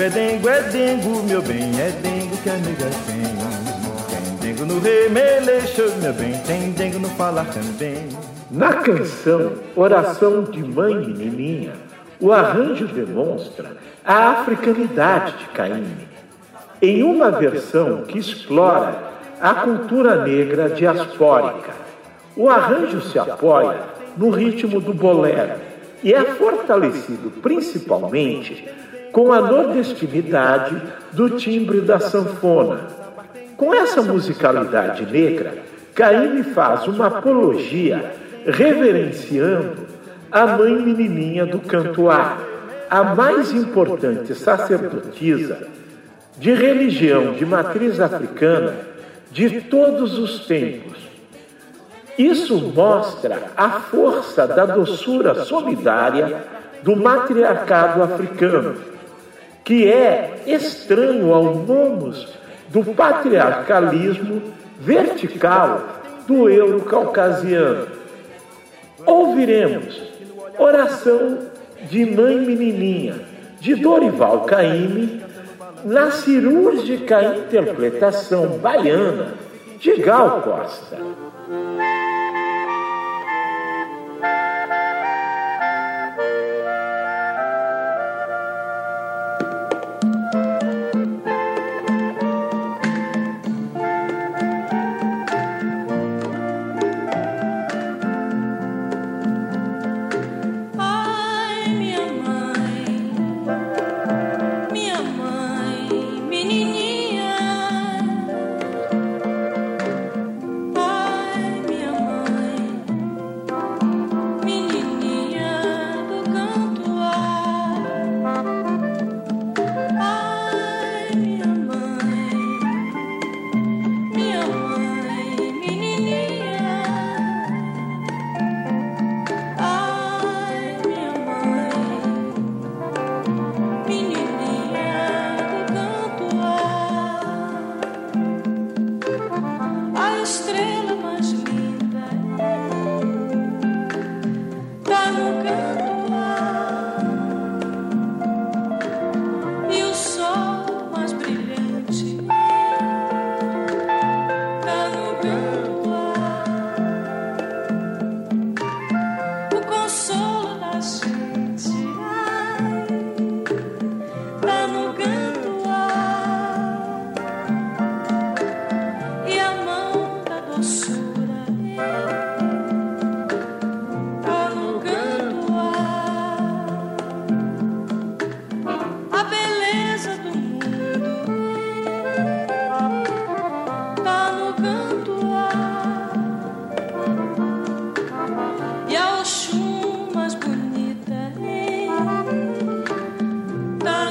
Dengo, é dengo, é dengo, meu bem, é dengo que a nega tem. Tem dengo no remeleixo, meu bem, tem dengo no falar também. Na canção Oração de Mãe e Menininha, o arranjo demonstra a africanidade de Caíme, em uma versão que explora a cultura negra diaspórica. O arranjo se apoia no ritmo do bolero e é fortalecido principalmente com a nordestinidade do timbre da sanfona. Com essa musicalidade negra, Caíme faz uma apologia reverenciando a mãe menininha do cantuar, a mais importante sacerdotisa de religião de matriz africana de todos os tempos. Isso mostra a força da doçura solidária do matriarcado africano que é estranho ao nomos do patriarcalismo vertical do euro-caucasiano. Ouviremos Oração de Mãe Menininha, de Dorival Caymmi, na cirúrgica interpretação baiana de Gal Costa.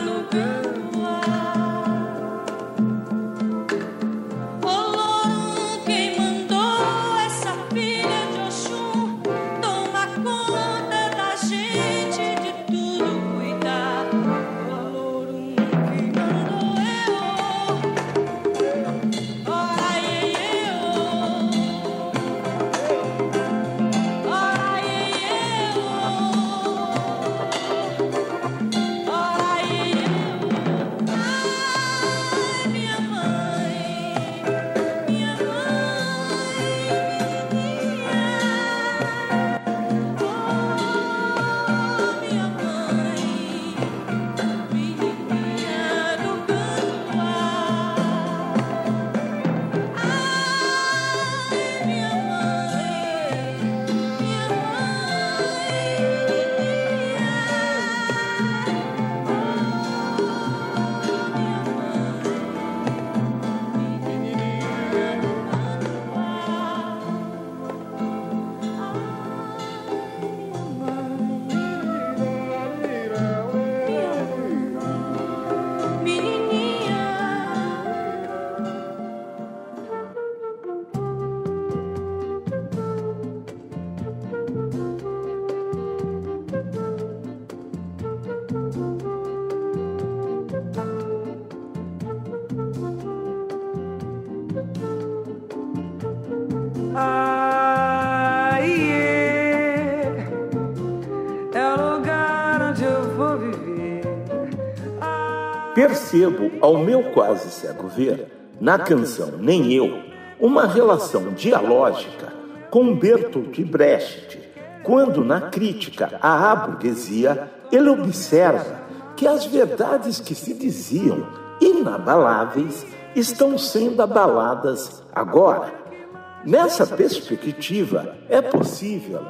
over. onde eu vou viver. Ah, Percebo, ao meu quase cego ver, na canção Nem Eu, uma relação dialógica com Bertolt Brecht, quando na crítica à burguesia ele observa que as verdades que se diziam inabaláveis estão sendo abaladas agora. Nessa perspectiva, é possível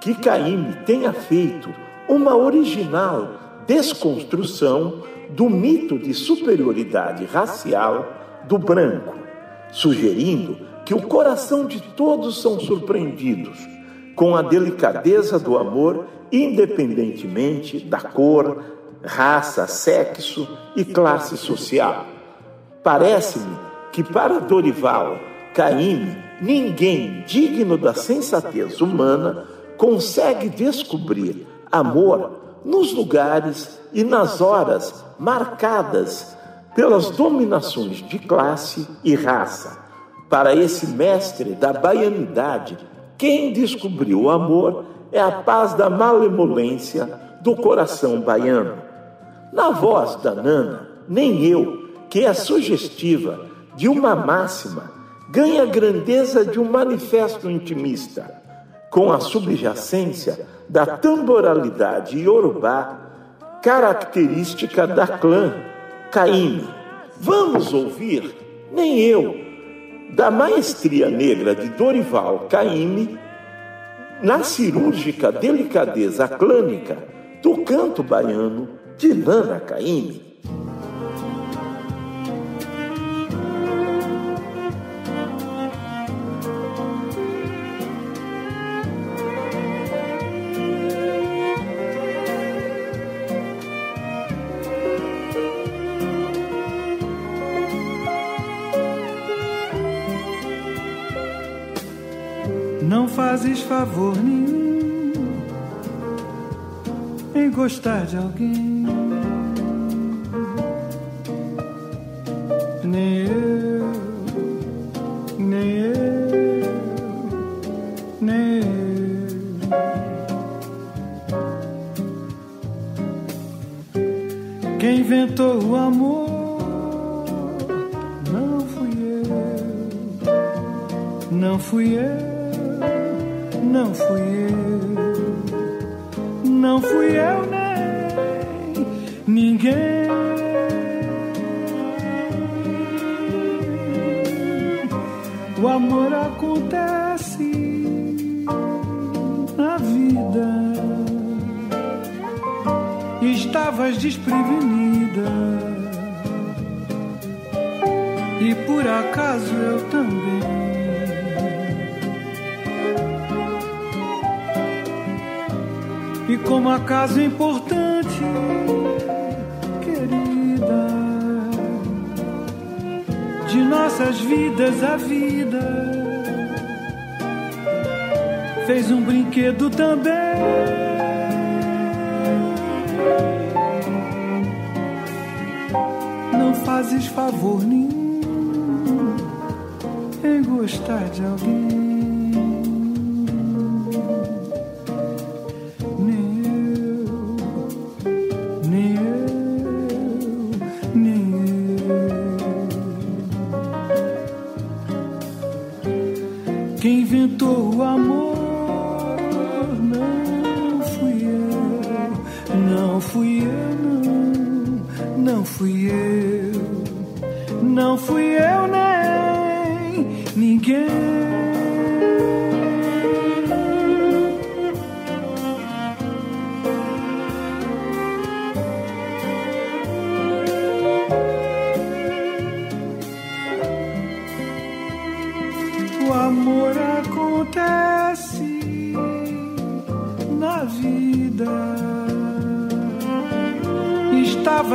que Caime tenha feito uma original desconstrução do mito de superioridade racial do branco, sugerindo que o coração de todos são surpreendidos com a delicadeza do amor, independentemente da cor, raça, sexo e classe social. Parece-me que para Dorival Caymmi, ninguém digno da sensatez humana consegue descobrir amor nos lugares e nas horas marcadas pelas dominações de classe e raça. Para esse mestre da baianidade, quem descobriu o amor é a paz da malemolência do coração baiano. Na voz da Nana, nem eu, que é sugestiva de uma máxima, ganha a grandeza de um manifesto intimista, com a subjacência da tamboralidade iorubá, característica da clã Caíme. Vamos ouvir, nem eu, da maestria negra de Dorival Caymmi na cirúrgica delicadeza clânica do canto baiano de Nana Caymmi. Fazes favor nenhum em gostar de alguém. Nem eu, nem eu, nem eu. Quem inventou o amor não fui eu, não fui eu não fui eu, não fui eu nem ninguém. O amor acontece na vida. Estavas desprevenida. E por acaso eu também. E como acaso importante, querida, de nossas vidas a vida fez um brinquedo também. Não fazes favor nenhum em gostar de alguém.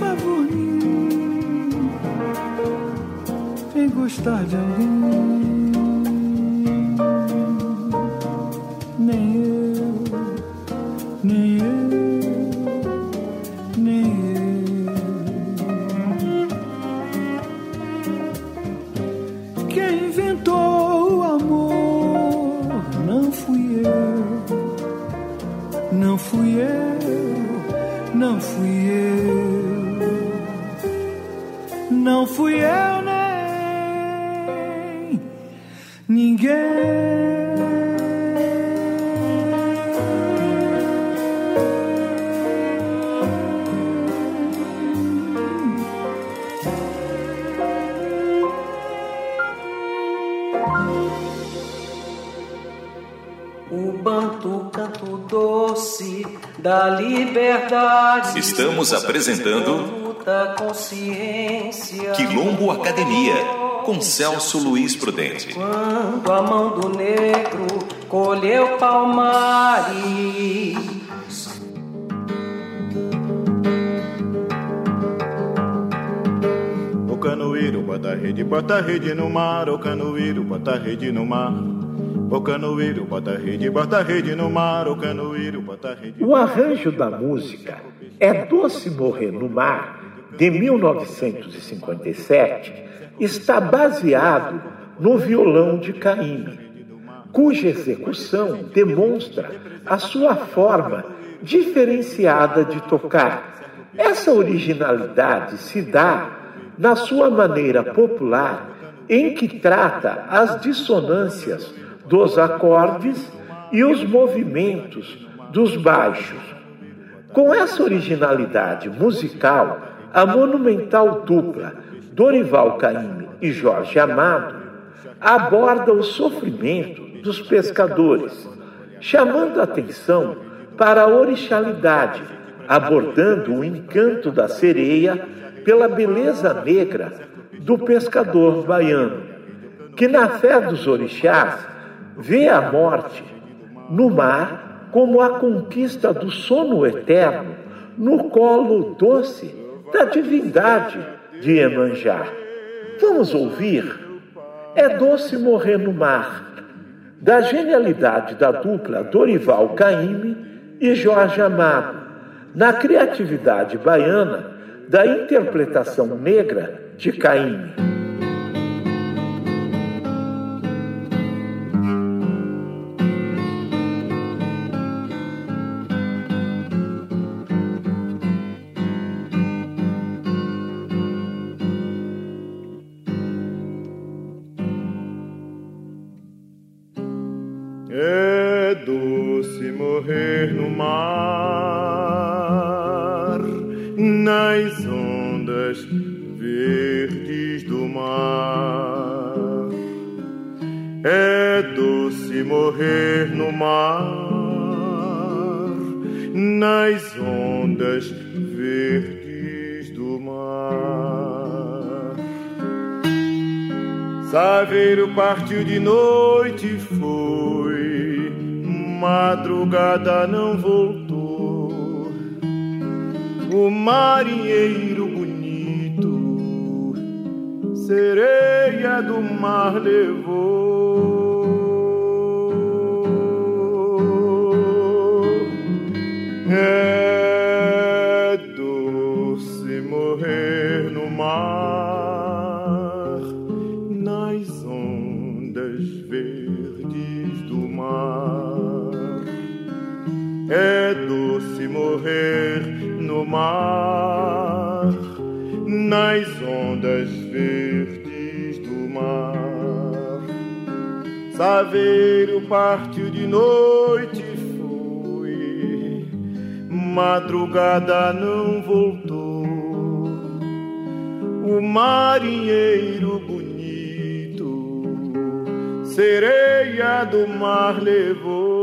favor nenhum em gostar de alguém. Estamos apresentando Quilombo Academia com Celso Luiz Prudente. Quando a mão do negro colheu palmares. O canoeiro bota rede, bota rede no mar, o canoeiro bota rede no mar. O canoeiro bota rede, bota rede no mar, o canoeiro bota rede. O arranjo da música é Doce Morrer no Mar, de 1957, está baseado no violão de Caymmi, cuja execução demonstra a sua forma diferenciada de tocar. Essa originalidade se dá na sua maneira popular em que trata as dissonâncias dos acordes e os movimentos dos baixos. Com essa originalidade musical, a monumental dupla Dorival Caymmi e Jorge Amado aborda o sofrimento dos pescadores, chamando atenção para a orixalidade, abordando o encanto da sereia pela beleza negra do pescador baiano, que na fé dos orixás vê a morte no mar como a conquista do sono eterno no colo doce da divindade de Emanjá. Vamos ouvir? É doce morrer no mar, da genialidade da dupla Dorival Caymmi e Jorge Amado, na criatividade baiana da interpretação negra de Caymmi. Partiu de noite foi, madrugada não voltou. O marinheiro bonito, sereia do mar levou. Ondas verdes do mar. Saveiro partiu de noite e foi, madrugada não voltou. O marinheiro bonito, sereia do mar levou.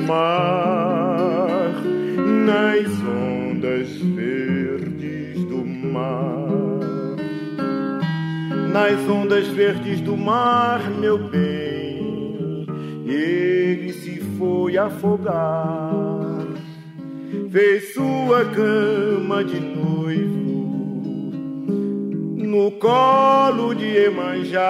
Mar, nas ondas verdes do mar. Nas ondas verdes do mar, meu bem, ele se foi afogar. Fez sua cama de noivo no colo de Emanjá.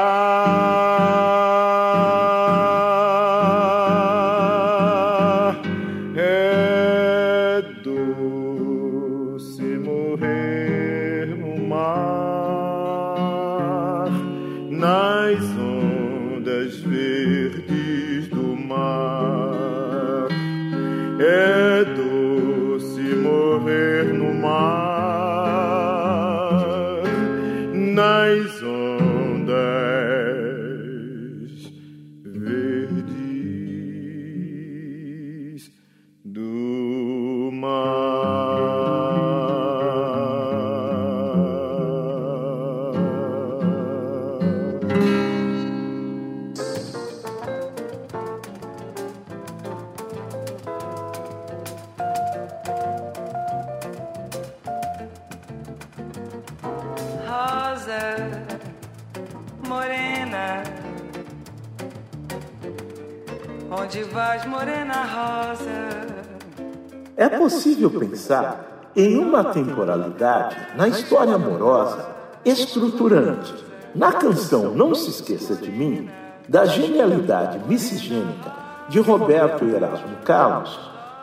Pensar em uma temporalidade na história amorosa estruturante. Na canção Não Se Esqueça de Mim, da genialidade miscigênica de Roberto Erasmo Carlos,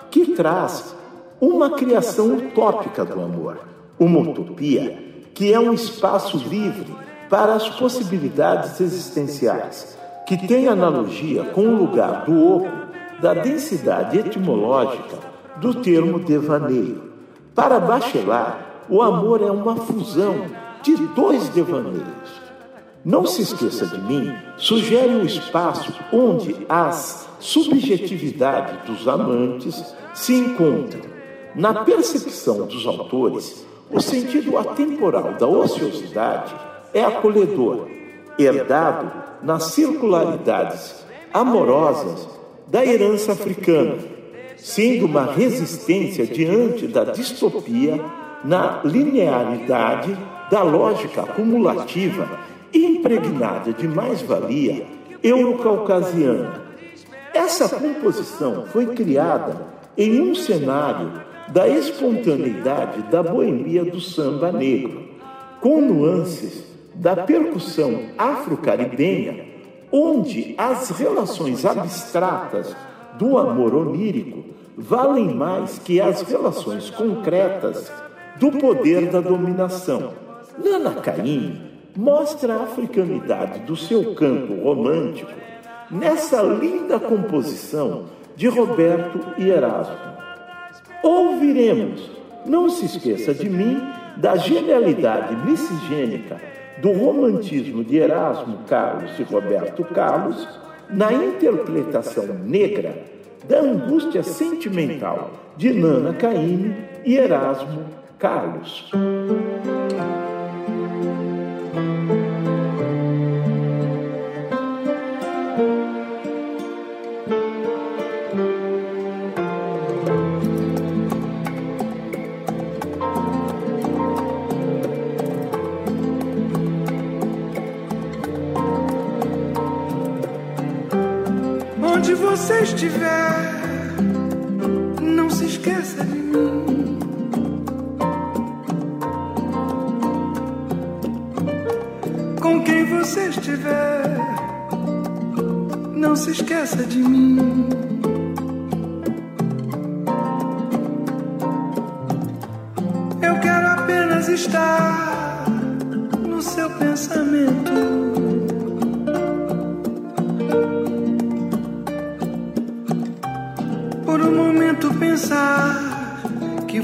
que traz uma criação utópica do amor, uma utopia que é um espaço livre para as possibilidades existenciais, que tem analogia com o lugar do oco da densidade etimológica do termo devaneio. Para Bachelard, o amor é uma fusão de dois devaneios. Não se esqueça de mim, sugere um espaço onde as subjetividades dos amantes se encontram. Na percepção dos autores, o sentido atemporal da ociosidade é acolhedor, herdado nas circularidades amorosas da herança africana sendo uma resistência diante da distopia na linearidade da lógica acumulativa impregnada de mais-valia eurocaucasiana. Essa composição foi criada em um cenário da espontaneidade da boemia do samba negro, com nuances da percussão afro-caribenha, onde as relações abstratas do amor onírico valem mais que as relações concretas do poder da dominação. Nana Caymmi mostra a africanidade do seu canto romântico nessa linda composição de Roberto e Erasmo. Ouviremos, não se esqueça de mim, da genialidade miscigênica do romantismo de Erasmo Carlos e Roberto Carlos na interpretação negra da angústia sentimental de Nana Caymmi e Erasmo Carlos. Você estiver, não se esqueça de mim. Com quem você estiver, não se esqueça de mim. Eu quero apenas estar no seu pensamento.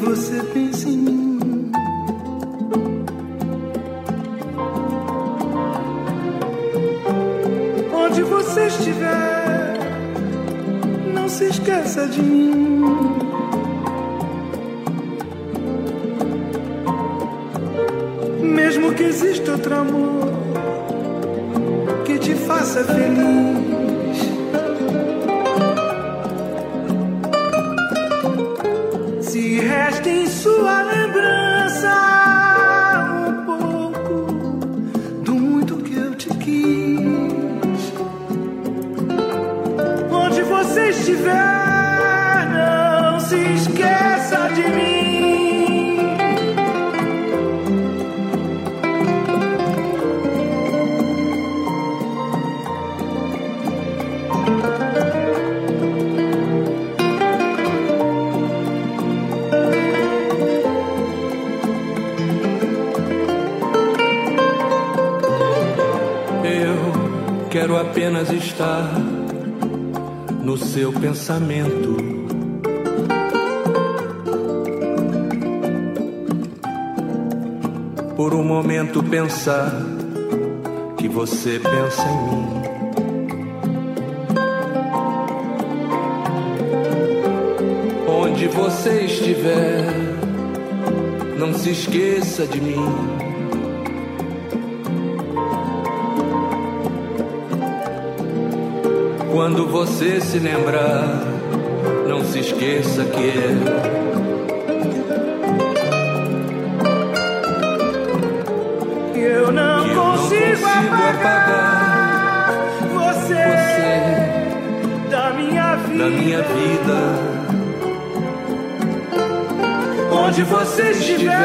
Você pensa em mim. Onde você estiver, não se esqueça de mim. Mesmo que exista outro amor que te faça feliz pensamento. Por um momento pensar que você pensa em mim. Onde você estiver, não se esqueça de mim. Quando você se lembrar, não se esqueça que eu não, eu não consigo, apagar você, você da minha vida. da minha vida. Onde você estiver,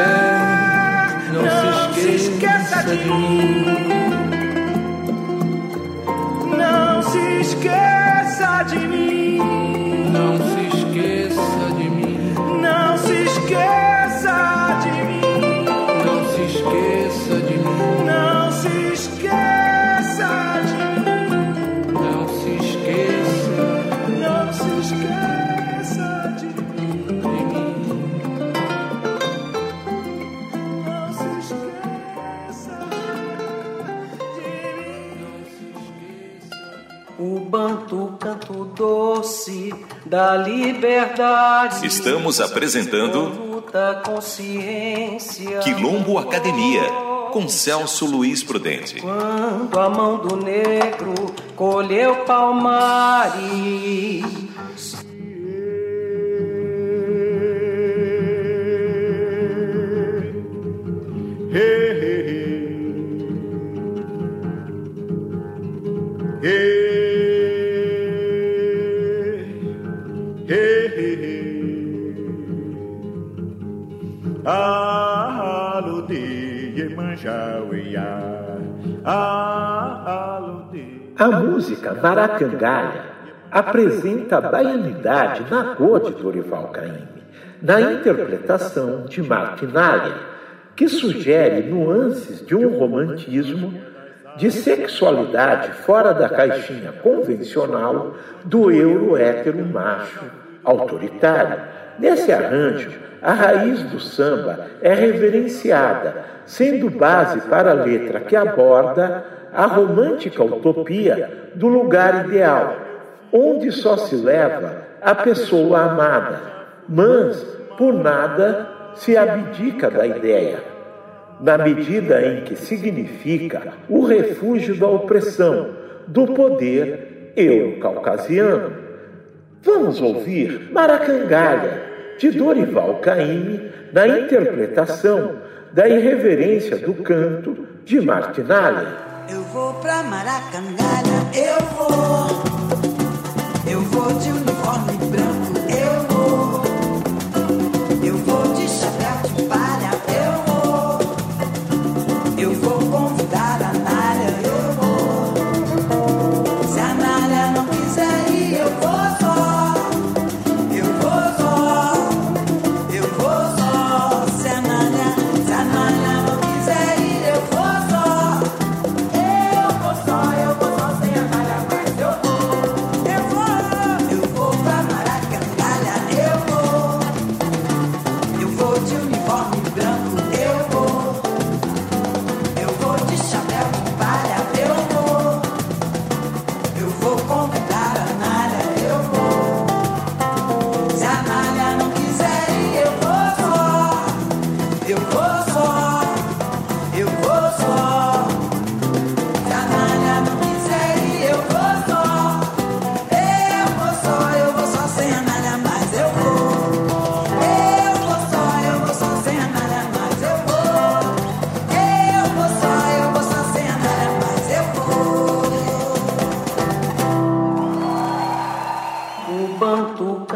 não, se esqueça de mim. Esqueça de mim. Não se esqueça de mim. Não se esqueça de mim. Não se esqueça de mim. Da liberdade. Estamos apresentando Luta consciência. Quilombo Academia, com Celso Luiz Prudente. Quando a mão do negro colheu palmares. Hey, hey, hey. Hey, A música Maracangalha apresenta a baianidade na cor de Dorival Caymmi, na interpretação de Martinalha, que sugere nuances de um romantismo de sexualidade fora da caixinha convencional do euro hétero macho autoritário. Nesse arranjo, a raiz do samba é reverenciada, sendo base para a letra que aborda a romântica utopia do lugar ideal, onde só se leva a pessoa amada, mas por nada se abdica da ideia, na medida em que significa o refúgio da opressão, do poder euro-caucasiano. Vamos ouvir Maracangalha, de Dorival Caymmi, na interpretação da irreverência do canto de Martinalha. Vou pra Maracangalha, eu vou. Eu vou de uniforme branco, eu vou.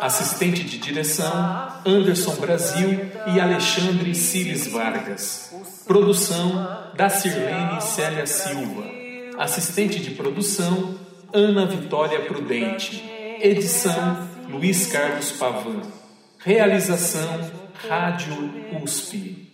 Assistente de direção: Anderson Brasil e Alexandre Cires Vargas. Produção: da Sirlene Célia Silva. Assistente de produção: Ana Vitória Prudente. Edição: Luiz Carlos Pavan. Realização: Rádio USP.